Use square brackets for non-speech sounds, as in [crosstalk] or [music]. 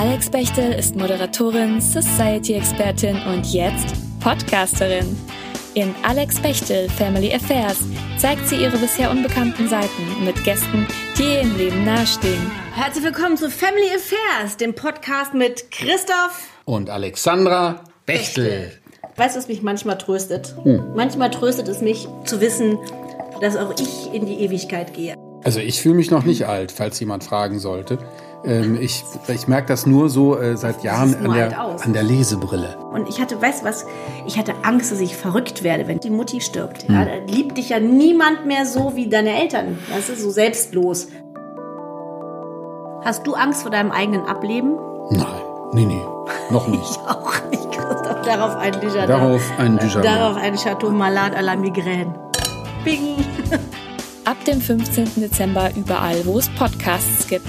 Alex Bechtel ist Moderatorin, Society-Expertin und jetzt Podcasterin. In Alex Bechtel Family Affairs zeigt sie ihre bisher unbekannten Seiten mit Gästen, die ihr im Leben nahestehen. Herzlich willkommen zu Family Affairs, dem Podcast mit Christoph und Alexandra Bechtel. Weißt du, was mich manchmal tröstet? Hm. Manchmal tröstet es mich zu wissen, dass auch ich in die Ewigkeit gehe. Also ich fühle mich noch nicht alt, falls jemand fragen sollte. Ähm, ich ich merke das nur so äh, seit Jahren an der, an der Lesebrille. Und ich hatte, weißt du was, ich hatte Angst, dass ich verrückt werde, wenn die Mutti stirbt. Hm. Ja, da liebt dich ja niemand mehr so wie deine Eltern. Das ist so selbstlos. Hast du Angst vor deinem eigenen Ableben? Nein, nee, nee, noch [laughs] nicht. ich auch nicht. Darauf ein Déjà Darauf ein Déjà Darauf ein Chateau Malade à la Migraine. Bing! [laughs] Ab dem 15. Dezember überall, wo es Podcasts gibt.